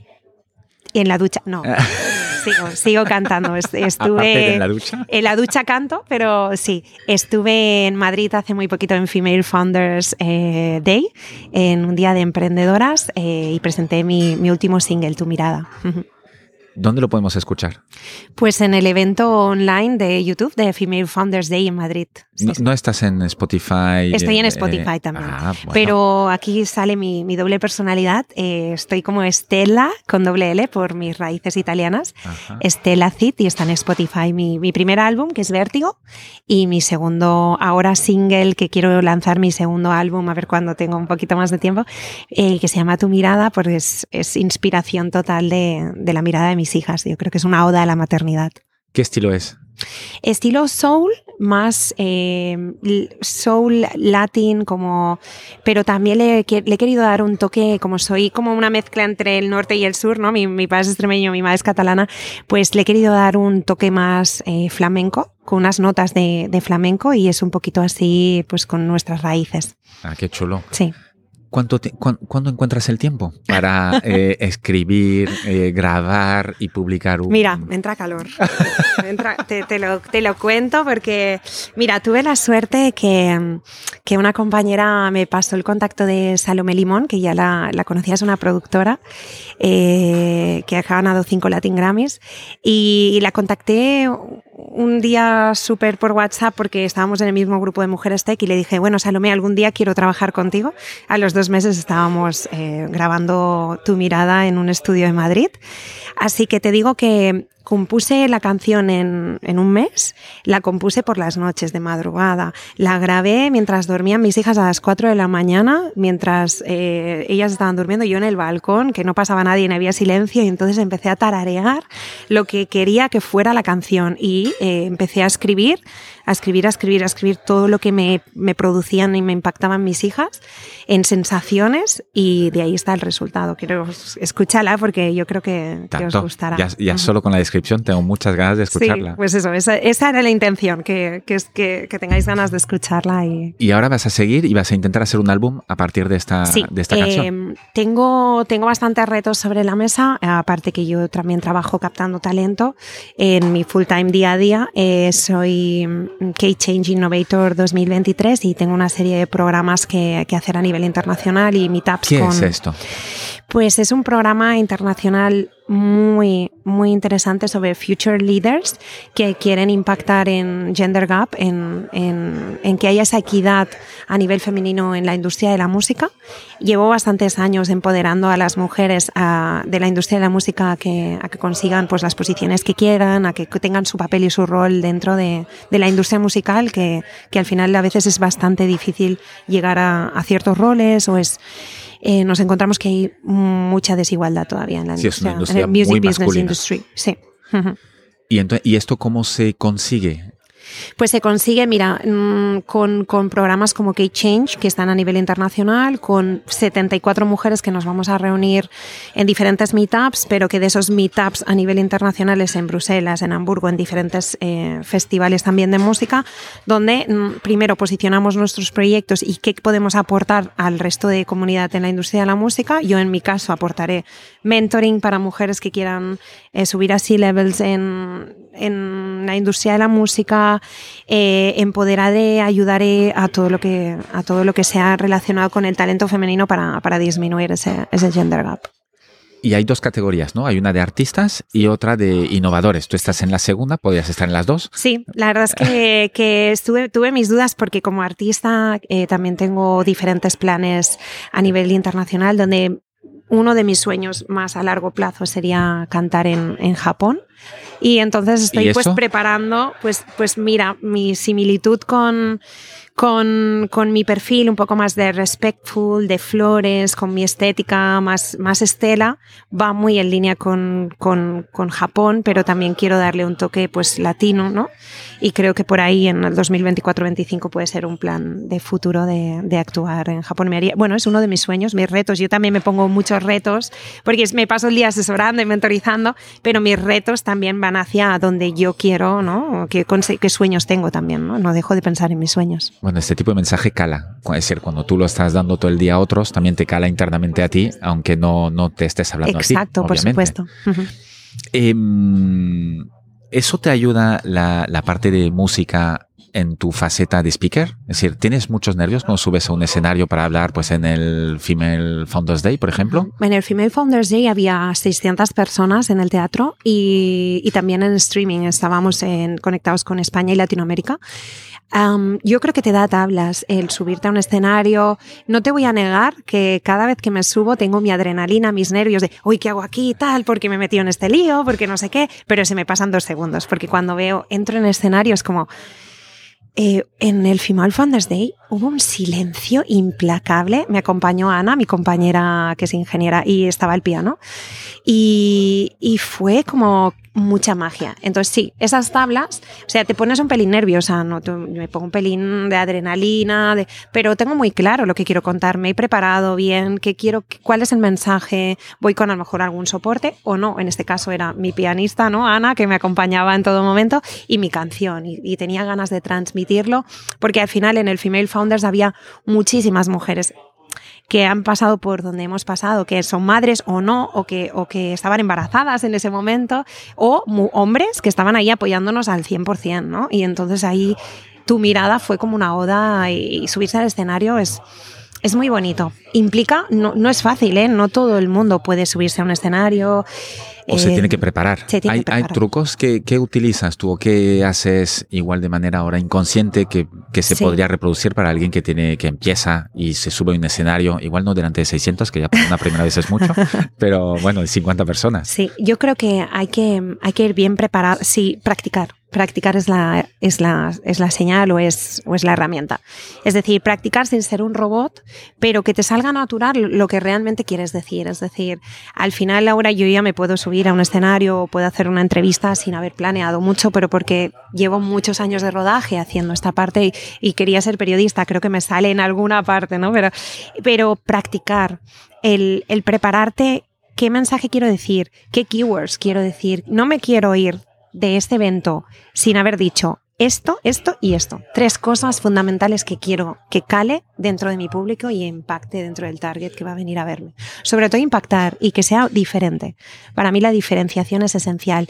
Y en la ducha, no. sigo, sigo cantando. Estuve en la ducha. En la ducha canto, pero sí, estuve en Madrid hace muy poquito en Female Founders eh, Day, en un día de emprendedoras, eh, y presenté mi, mi último single, Tu mirada. ¿Dónde lo podemos escuchar? Pues en el evento online de YouTube de Female Founders Day en Madrid. no, estás en Spotify? Estoy en eh, Spotify también. Ah, Pero aquí sale mi, doble personalidad. Eh, estoy como Estela con doble L por mis raíces italianas. Estela Cid y está en Spotify mi, mi primer álbum que es Vértigo y mi segundo ahora single que quiero lanzar mi segundo álbum a ver cuando tengo un poquito más de tiempo eh, que se llama Tu mirada porque es, es inspiración total de, de la mirada de mi hijas. Yo creo que es una oda a la maternidad. ¿Qué estilo es? Estilo soul, más eh, soul latin, como, pero también le, he querido dar un toque, como soy como una mezcla entre el norte y el sur, ¿no? Mi, padre es extremeño, mi madre es catalana, pues le he querido dar un toque más eh, flamenco, con unas notas de, de, flamenco y es un poquito así, pues con nuestras raíces. Ah, qué chulo. Sí. ¿Cuánto ¿Cuándo encuentras el tiempo para eh, escribir, eh, grabar y publicar un... Mira, me entra calor. te, lo, te, lo, cuento porque, mira, tuve la suerte que, que, una compañera me pasó el contacto de Salome Limón, que ya la, la conocías, una productora eh, que ha ganado cinco Latin Grammys, y la contacté un día súper por WhatsApp porque estábamos en el mismo grupo de mujeres tech y le dije, bueno, Salomé, algún día quiero trabajar contigo. A los dos meses estábamos eh, grabando Tu mirada en un estudio de Madrid. Así que te digo que compuse la canción en, en, un mes, la compuse por las noches de madrugada, la grabé mientras dormían mis hijas a las 4 de la mañana, mientras eh, ellas estaban durmiendo, yo en el balcón, que no pasaba nadie, no había silencio, y entonces empecé a tararear lo que quería que fuera la canción. Y eh, empecé a escribir, a escribir, a escribir, a escribir todo lo que me, me producían y me impactaban mis hijas en sensaciones y de ahí está el resultado. Quiero escúchala porque yo creo que, os gustará. Ya, solo con la descripción tengo muchas ganas de escucharla. Sí, pues eso, esa, era la intención, que, que, que, tengáis ganas de escucharla. Y... y ahora vas a seguir y vas a intentar hacer un álbum a partir de esta, de esta canción. Eh, tengo, tengo bastantes retos sobre la mesa, aparte que yo también trabajo captando talento en mi full time día a día. Eh, soy K-Change Innovator 2023 y tengo una serie de programas que, que hacer a nivel internacional y meetups ¿Qué con... es esto? Pues es un programa internacional muy, muy interesante sobre future leaders que quieren impactar en gender gap, en, en, que haya esa equidad a nivel femenino en la industria de la música. Llevo bastantes años empoderando a las mujeres de la industria de la música a que, a que consigan pues, las posiciones que quieran, a que tengan su papel y su rol dentro de, de la industria musical, que, que, al final a veces es bastante difícil llegar a, a ciertos roles o es eh, nos encontramos que hay mucha desigualdad todavía en la industria, en el music business industry. Sí. ¿Y, ¿Y esto cómo se consigue? Pues se consigue, mira, mm, con, con programas como K-Change, que están a nivel internacional, con 74 mujeres que nos vamos a reunir en diferentes meetups, pero que de esos meetups a nivel internacional es en Bruselas, en Hamburgo, en diferentes eh, festivales también de música, donde mm, primero posicionamos nuestros proyectos y qué podemos aportar al resto de comunidad en la industria de la música. Yo en mi caso aportaré mentoring para mujeres que quieran eh, subir a C-levels en, en la industria de la música, eh, empoderaré, ayudaré a todo lo que a todo lo que sea relacionado con el talento femenino para, para disminuir ese, ese gender gap. Y hay dos categorías, ¿no? Hay una de artistas y otra de innovadores. Tú estás en la segunda, podrías estar en las dos. Sí, la verdad es que, que estuve, tuve mis dudas porque como artista eh, también tengo diferentes planes a nivel internacional donde uno de mis sueños más a largo plazo sería cantar en, en Japón. Y entonces estoy pues preparando, pues, pues mira, mi similitud con, con, con, mi perfil un poco más de respectful, de flores, con mi estética más, más estela, va muy en línea con, con, con, Japón, pero también quiero darle un toque pues latino, ¿no? Y creo que por ahí en el 2024-25 puede ser un plan de futuro de, de, actuar en Japón. Me haría, bueno, es uno de mis sueños, mis retos. Yo también me pongo muchos retos, porque me paso el día asesorando y mentorizando, pero mis retos también van hacia donde yo quiero, ¿no? ¿Qué, qué sueños tengo también, ¿no? No dejo de pensar en mis sueños. Bueno, este tipo de mensaje cala. Es decir, cuando tú lo estás dando todo el día a otros, también te cala internamente a ti, aunque no, no te estés hablando Exacto, a ti. por supuesto. Em, ¿Eso te ayuda la, la parte de música en tu faceta de speaker? Es decir, ¿tienes muchos nervios cuando subes a un escenario para hablar pues en el Female Founders Day, por ejemplo? En el Female Founders Day había 600 personas en el teatro y, también en streaming estábamos conectados con España y Latinoamérica. Yo creo que te da tablas el subirte a un escenario. No te voy a negar que cada vez que me subo tengo mi adrenalina, mis nervios de, uy, ¿qué hago aquí tal? Porque me he metido en este lío, porque no sé qué, pero se me pasan dos segundos, porque cuando veo, entro en escenario es como, eh, en el Female Founders Day hubo un silencio implacable. Me acompañó Ana, mi compañera que es ingeniera, y estaba el piano. Y, y fue como mucha magia. Entonces, sí, esas tablas, o sea, te pones un pelín nerviosa, ¿no? me pongo un pelín de adrenalina, de, pero tengo muy claro lo que quiero contar, me he preparado bien, qué quiero, cuál es el mensaje, voy con a lo mejor algún soporte o no. En este caso era mi pianista, ¿no? Ana, que me acompañaba en todo momento, y mi canción, y, y tenía ganas de porque al final en el Female Founders había muchísimas mujeres que han pasado por donde hemos pasado, que son madres o no, o que, o que estaban embarazadas en ese momento, o hombres que estaban ahí apoyándonos al 100%, ¿no? Y entonces ahí tu mirada fue como una oda y subirse al escenario es, es muy bonito. Implica, no, no es fácil, ¿eh? No todo el mundo puede subirse a un escenario. O se tiene que preparar. ¿Hay, ¿Hay, trucos que, que, utilizas tú o que haces igual de manera ahora inconsciente que, que se sí. podría reproducir para alguien que tiene que empieza y se sube a un escenario, igual no delante de 600, que ya por una primera vez es mucho, pero bueno, de 50 personas? Sí, yo creo que hay que, hay que ir bien preparado, sí, practicar practicar es la, es la, es la señal o es, o es la herramienta. Es decir, practicar sin ser un robot, pero que te salga natural lo que realmente quieres decir. Es decir, al final ahora yo ya me puedo subir a un escenario o puedo hacer una entrevista sin haber planeado mucho, pero porque llevo muchos años de rodaje haciendo esta parte y, quería ser periodista. Creo que me sale en alguna parte, ¿no? Pero, pero practicar, el, el prepararte qué mensaje quiero decir, qué keywords quiero decir. No me quiero ir de este evento sin haber dicho esto, esto y esto. Tres cosas fundamentales que quiero que cale dentro de mi público y impacte dentro del target que va a venir a verme. Sobre todo impactar y que sea diferente. Para mí la diferenciación es esencial.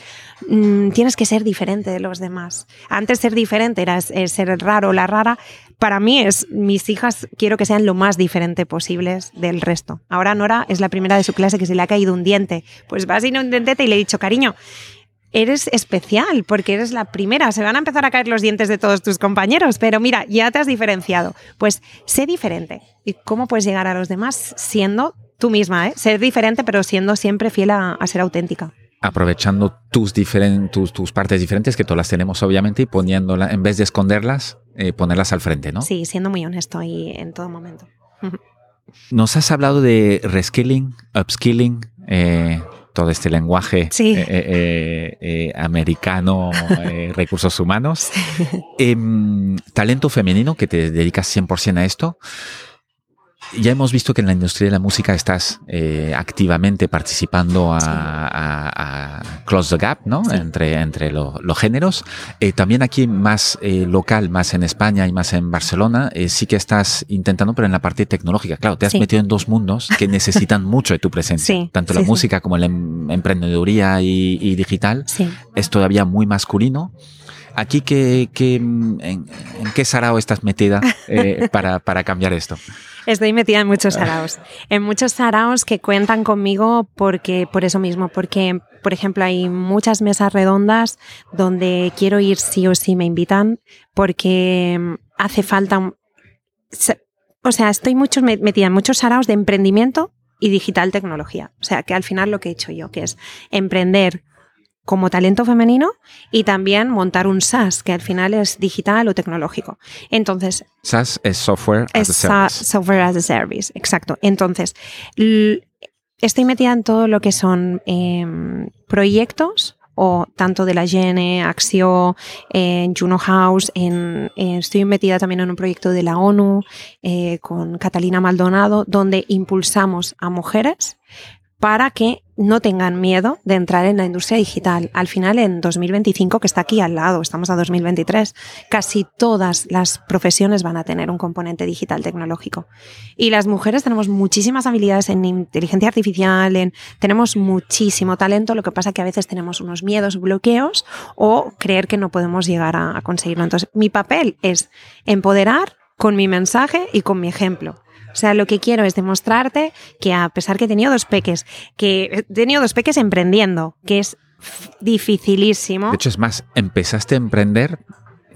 Mm, tienes que ser diferente de los demás. Antes ser diferente era ser el raro la rara. Para mí es, mis hijas quiero que sean lo más diferente posibles del resto. Ahora Nora es la primera de su clase que se le ha caído un diente. Pues va sin un dentete y le he dicho, cariño, eres especial porque eres la primera. Se van a empezar a caer los dientes de todos tus compañeros, pero mira, ya te has diferenciado. Pues sé diferente. ¿Y cómo puedes llegar a los demás siendo tú misma? ¿eh? Ser diferente, pero siendo siempre fiel a, a ser auténtica. Aprovechando tus, tus, tus, partes diferentes, que todas las tenemos obviamente, y poniéndolas, en vez de esconderlas, eh, ponerlas al frente, ¿no? Sí, siendo muy honesto y en todo momento. Nos has hablado de reskilling, upskilling, eh, todo este lenguaje sí. eh, eh, eh americano, recursos humanos. Em, talento femenino, que te dedicas 100% a esto. Ya hemos visto que en la industria de la música estás eh, activamente participando a, sí. a, a, close the gap, ¿no? Sí. Entre, entre los lo géneros. Eh, también aquí más eh, local, más en España y más en Barcelona, eh, sí que estás intentando, pero en la parte tecnológica. Claro, te has sí. metido en dos mundos que necesitan mucho de tu presencia. Tanto la música como la em emprendeduría y, y digital es todavía muy masculino. Aquí, ¿qué, qué, en, ¿en, qué sarao estás metida eh, para, para cambiar esto? Estoy metida en muchos saraos. En muchos saraos que cuentan conmigo porque, por eso mismo, porque, por ejemplo, hay muchas mesas redondas donde quiero ir sí o sí me invitan porque hace falta. O sea, estoy mucho metida en muchos saraos de emprendimiento y digital tecnología. O sea, que al final lo que he hecho yo, que es emprender como talento femenino y también montar un SaaS, que al final es digital o tecnológico. Entonces. SaaS es software as es a service. Software as a service, exacto. Entonces, estoy metida en todo lo que son eh, proyectos o tanto de la GN, Axio, en Juno House, en, eh, estoy metida también en un proyecto de la ONU eh, con Catalina Maldonado, donde impulsamos a mujeres para que no tengan miedo de entrar en la industria digital. Al final, en 2025, que está aquí al lado, estamos a 2023, casi todas las profesiones van a tener un componente digital tecnológico. Y las mujeres tenemos muchísimas habilidades en inteligencia artificial, en, tenemos muchísimo talento, lo que pasa que a veces tenemos unos miedos, bloqueos o creer que no podemos llegar a, a conseguirlo. Entonces, mi papel es empoderar con mi mensaje y con mi ejemplo. O sea, lo que quiero es demostrarte que a pesar que he tenido dos peques, que he tenido dos peques emprendiendo, que es dificilísimo. De hecho, es más, empezaste a emprender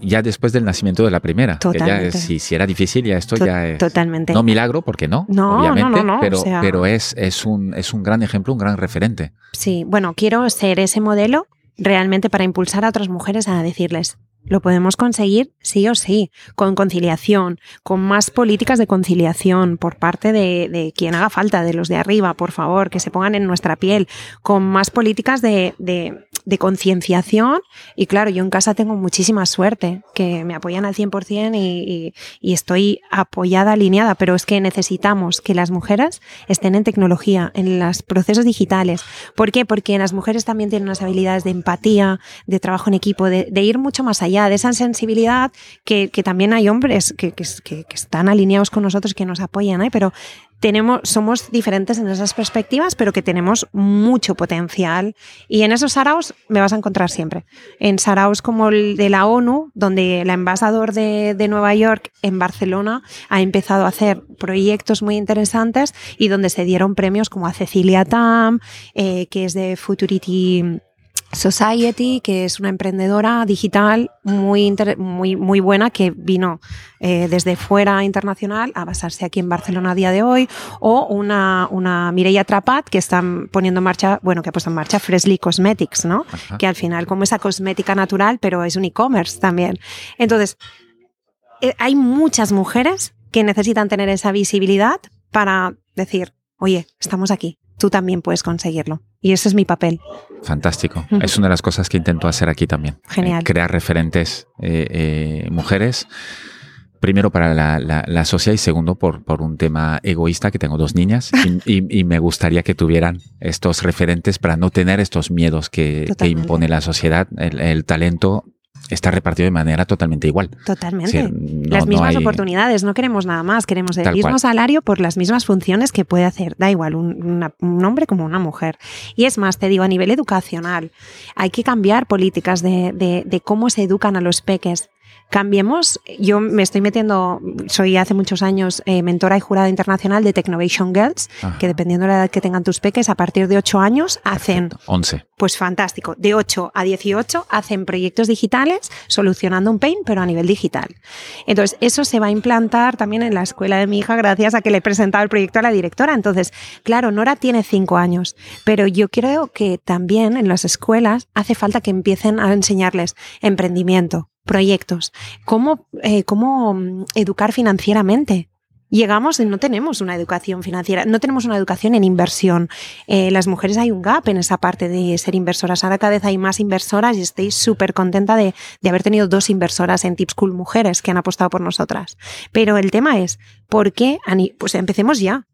ya después del nacimiento de la primera. Totalmente. Que ya es- si, si era difícil, ya esto ya es. Totalmente. No milagro, porque no, No, obviamente, no, no, no, pero, o sea- pero es, es, un, es un gran ejemplo, un gran referente. Sí, bueno, quiero ser ese modelo realmente para impulsar a otras mujeres a decirles, lo podemos conseguir sí o sí, con conciliación, con más políticas de conciliación por parte de, de quien haga falta, de los de arriba, por favor, que se pongan en nuestra piel, con más políticas de, de, de concienciación. Y claro, yo en casa tengo muchísima suerte, que me apoyan al 100% y, y, y estoy apoyada, alineada, pero es que necesitamos que las mujeres estén en tecnología, en los procesos digitales. ¿Por qué? Porque las mujeres también tienen unas habilidades de empatía, de trabajo en equipo, de, ir mucho más allá, de esa sensibilidad que, también hay hombres que- que están alineados con nosotros, que nos apoyan, ¿eh? pero tenemos, somos diferentes en esas perspectivas, pero que tenemos mucho potencial. Y en esos saraos me vas a encontrar siempre. En saraos como el de la ONU, donde el embajador de, de Nueva York en Barcelona ha empezado a hacer proyectos muy interesantes y donde se dieron premios como a Cecilia Tam, eh, que es de Futurity Society, que es una emprendedora digital muy, muy, muy buena que vino eh, desde fuera internacional a basarse aquí en Barcelona a día de hoy, o una, una Mireia Trapat que están poniendo en marcha, bueno, que ha puesto en marcha Freshly Cosmetics, ¿no? Ajá. Que al final como esa cosmética natural, pero es un e-commerce también. Entonces, eh, hay muchas mujeres que necesitan tener esa visibilidad para decir, oye, estamos aquí, tú también puedes conseguirlo. Y ese es mi papel. Fantástico. Es una de las cosas que intento hacer aquí también. Genial. Eh, crear referentes eh, eh, mujeres. Primero para la, la- la sociedad y segundo por, por un tema egoísta que tengo dos niñas y, y- y me gustaría que tuvieran estos referentes para no tener estos miedos que, que impone la sociedad. El, el talento está repartido de manera totalmente igual. Totalmente. No- las no mismas hay- oportunidades, no queremos nada más, queremos el Tal mismo cual. salario por las mismas funciones que puede hacer, da igual, un, una- un hombre como una mujer. Y es más, te digo, a nivel educacional, hay que cambiar políticas de, de- de cómo se educan a los peques. Cambiemos, yo me estoy metiendo, soy hace muchos años eh, mentora y jurada internacional de Technovation Girls, Ajá. que dependiendo de la edad que tengan tus peques, a partir de 8 años hacen 11. pues fantástico. De 8 a 18 hacen proyectos digitales solucionando un pain, pero a nivel digital. Entonces, eso se va a implantar también en la escuela de mi hija gracias a que le he presentado el proyecto a la directora. Entonces, claro, Nora tiene 5 años, pero yo creo que también en las escuelas hace falta que empiecen a enseñarles emprendimiento, proyectos, cómo, eh, cómo mm, educar financieramente. Llegamos no tenemos una educación financiera, no tenemos una educación en inversión. Eh, las mujeres hay un gap en esa parte de ser inversoras. Ahora cada vez hay más inversoras y estoy súper contenta de, de haber tenido dos inversoras en Tips Cool mujeres que han apostado por nosotras. Pero el tema es, ¿por qué? Pues empecemos ya.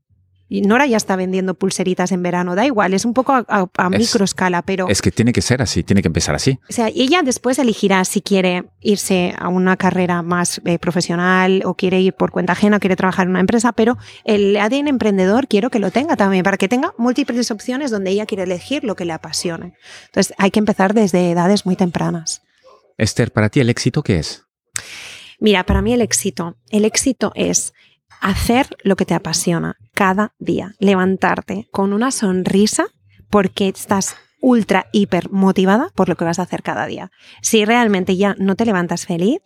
Y Nora ya está vendiendo pulseritas en verano, da igual, es un poco a, a- a Es- micro escala, pero Es que tiene que ser así, tiene que empezar así. o sea, ella después elegirá si quiere irse a una carrera más eh, profesional o quiere ir por cuenta ajena, quiere trabajar en una empresa, pero el ADN emprendedor quiero que lo tenga también, para que tenga múltiples opciones donde ella quiere elegir lo que le apasione. Entonces, hay que empezar desde edades muy tempranas. Esther, para ti el éxito qué es? Mira, para mí el éxito, el éxito es hacer lo que te apasiona cada día, levantarte con una sonrisa porque estás ultra, hiper motivada por lo que vas a hacer cada día. Si realmente ya no te levantas feliz,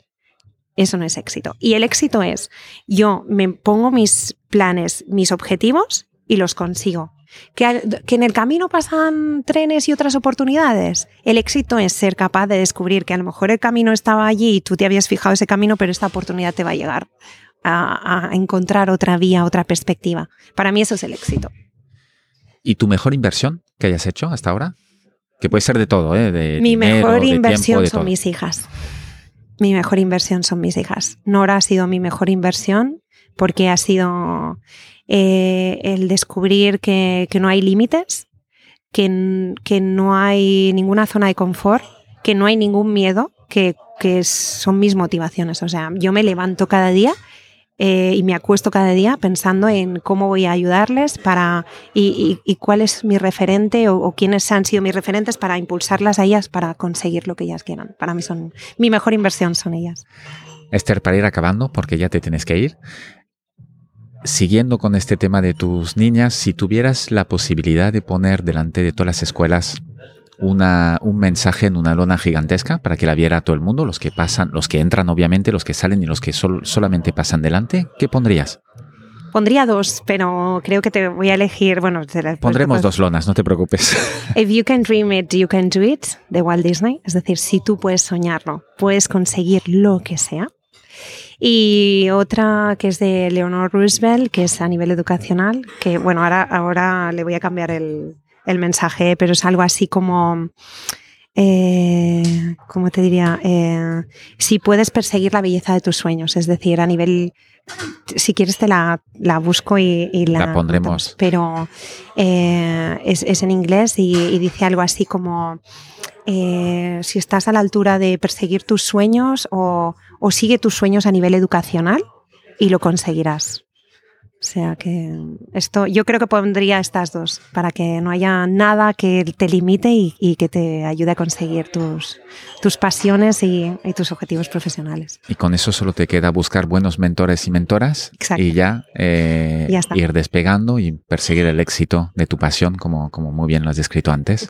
eso no es éxito. Y el éxito es, yo me pongo mis planes, mis objetivos y los consigo. Que, en el camino pasan trenes y otras oportunidades. El éxito es ser capaz de descubrir que a lo mejor el camino estaba allí y tú te habías fijado ese camino, pero esta oportunidad te va a llegar a, a encontrar otra vía, otra perspectiva. Para mí eso es el éxito. ¿Y tu mejor inversión que hayas hecho hasta ahora? Que puede ser de todo, ¿eh? De Mi dinero, mejor de inversión tiempo, de son todo. mis hijas. Mi mejor inversión son mis hijas. Nora ha sido mi mejor inversión porque ha sido eh, el descubrir que, que no hay límites, que, que, no hay ninguna zona de confort, que no hay ningún miedo, que, que son mis motivaciones. O sea, yo me levanto cada día eh, y me acuesto cada día pensando en cómo voy a ayudarles para y, cuál es mi referente o, o, quiénes han sido mis referentes para impulsarlas a ellas para conseguir lo que ellas quieran. Para mí son mi mejor inversión son ellas. Esther, para ir acabando, porque ya te tienes que ir, siguiendo con este tema de tus niñas, si tuvieras la posibilidad de poner delante de todas las escuelas una, un mensaje en una lona gigantesca para que la viera todo el mundo, los que pasan, los que entran obviamente, los que salen y los que sol, solamente pasan delante, ¿qué pondrías? Pondría dos, pero creo que te voy a elegir. Bueno, pondremos dos lonas, no te preocupes. If you can dream it, you can do it, de Walt Disney. Es decir, si tú puedes soñarlo, puedes conseguir lo que sea. Y otra que es de Leonor Roosevelt, que es a nivel educacional, que bueno, ahora, ahora le voy a cambiar el, el mensaje, pero es algo así como, eh, ¿cómo te diría? Eh, si puedes perseguir la belleza de tus sueños, es decir, a nivel, si quieres te la, la busco y, y la, la, pondremos. Pero eh, es, es, en inglés y, y, dice algo así como, si estás a la altura de perseguir tus sueños o, o sigue tus sueños a nivel educacional y lo conseguirás. O sea que esto, yo creo que pondría estas dos para que no haya nada que te limite y, y que te ayude a conseguir tus, tus pasiones y, y, tus objetivos profesionales. Y con eso solo te queda buscar buenos mentores y mentoras Exacto. y ya, eh, ya ir despegando y perseguir el éxito de tu pasión, como, como muy bien lo has descrito antes.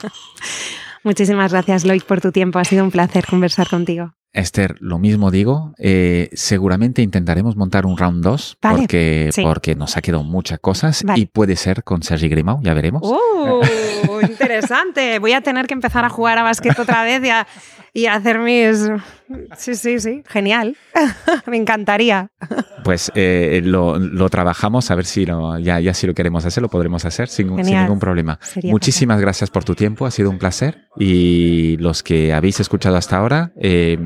Muchísimas gracias, Loic, por tu tiempo. Ha sido un placer conversar contigo. Esther, lo mismo digo, eh, seguramente intentaremos montar un round 2 vale, porque, sí. porque nos ha quedado muchas cosas vale. y puede ser con Sergi Grimau, ya veremos. ¡Oh! interesante. Voy a tener que empezar a jugar a básquet otra vez y a, y hacer mis... Sí, sí, sí, genial. Me encantaría. Pues eh, lo, lo, trabajamos, a ver si lo, ya, ya si lo queremos hacer, lo podremos hacer sin, sin ningún problema. Sería Muchísimas perfecto. gracias por tu tiempo, ha sido un placer. Y los que habéis escuchado hasta ahora, eh,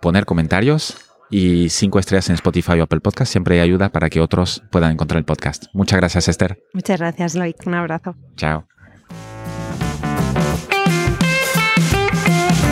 poner comentarios y cinco estrellas en Spotify o Apple Podcast siempre ayuda para que otros puedan encontrar el podcast. Muchas gracias, Esther. Muchas gracias, Loic. Un abrazo. Chao.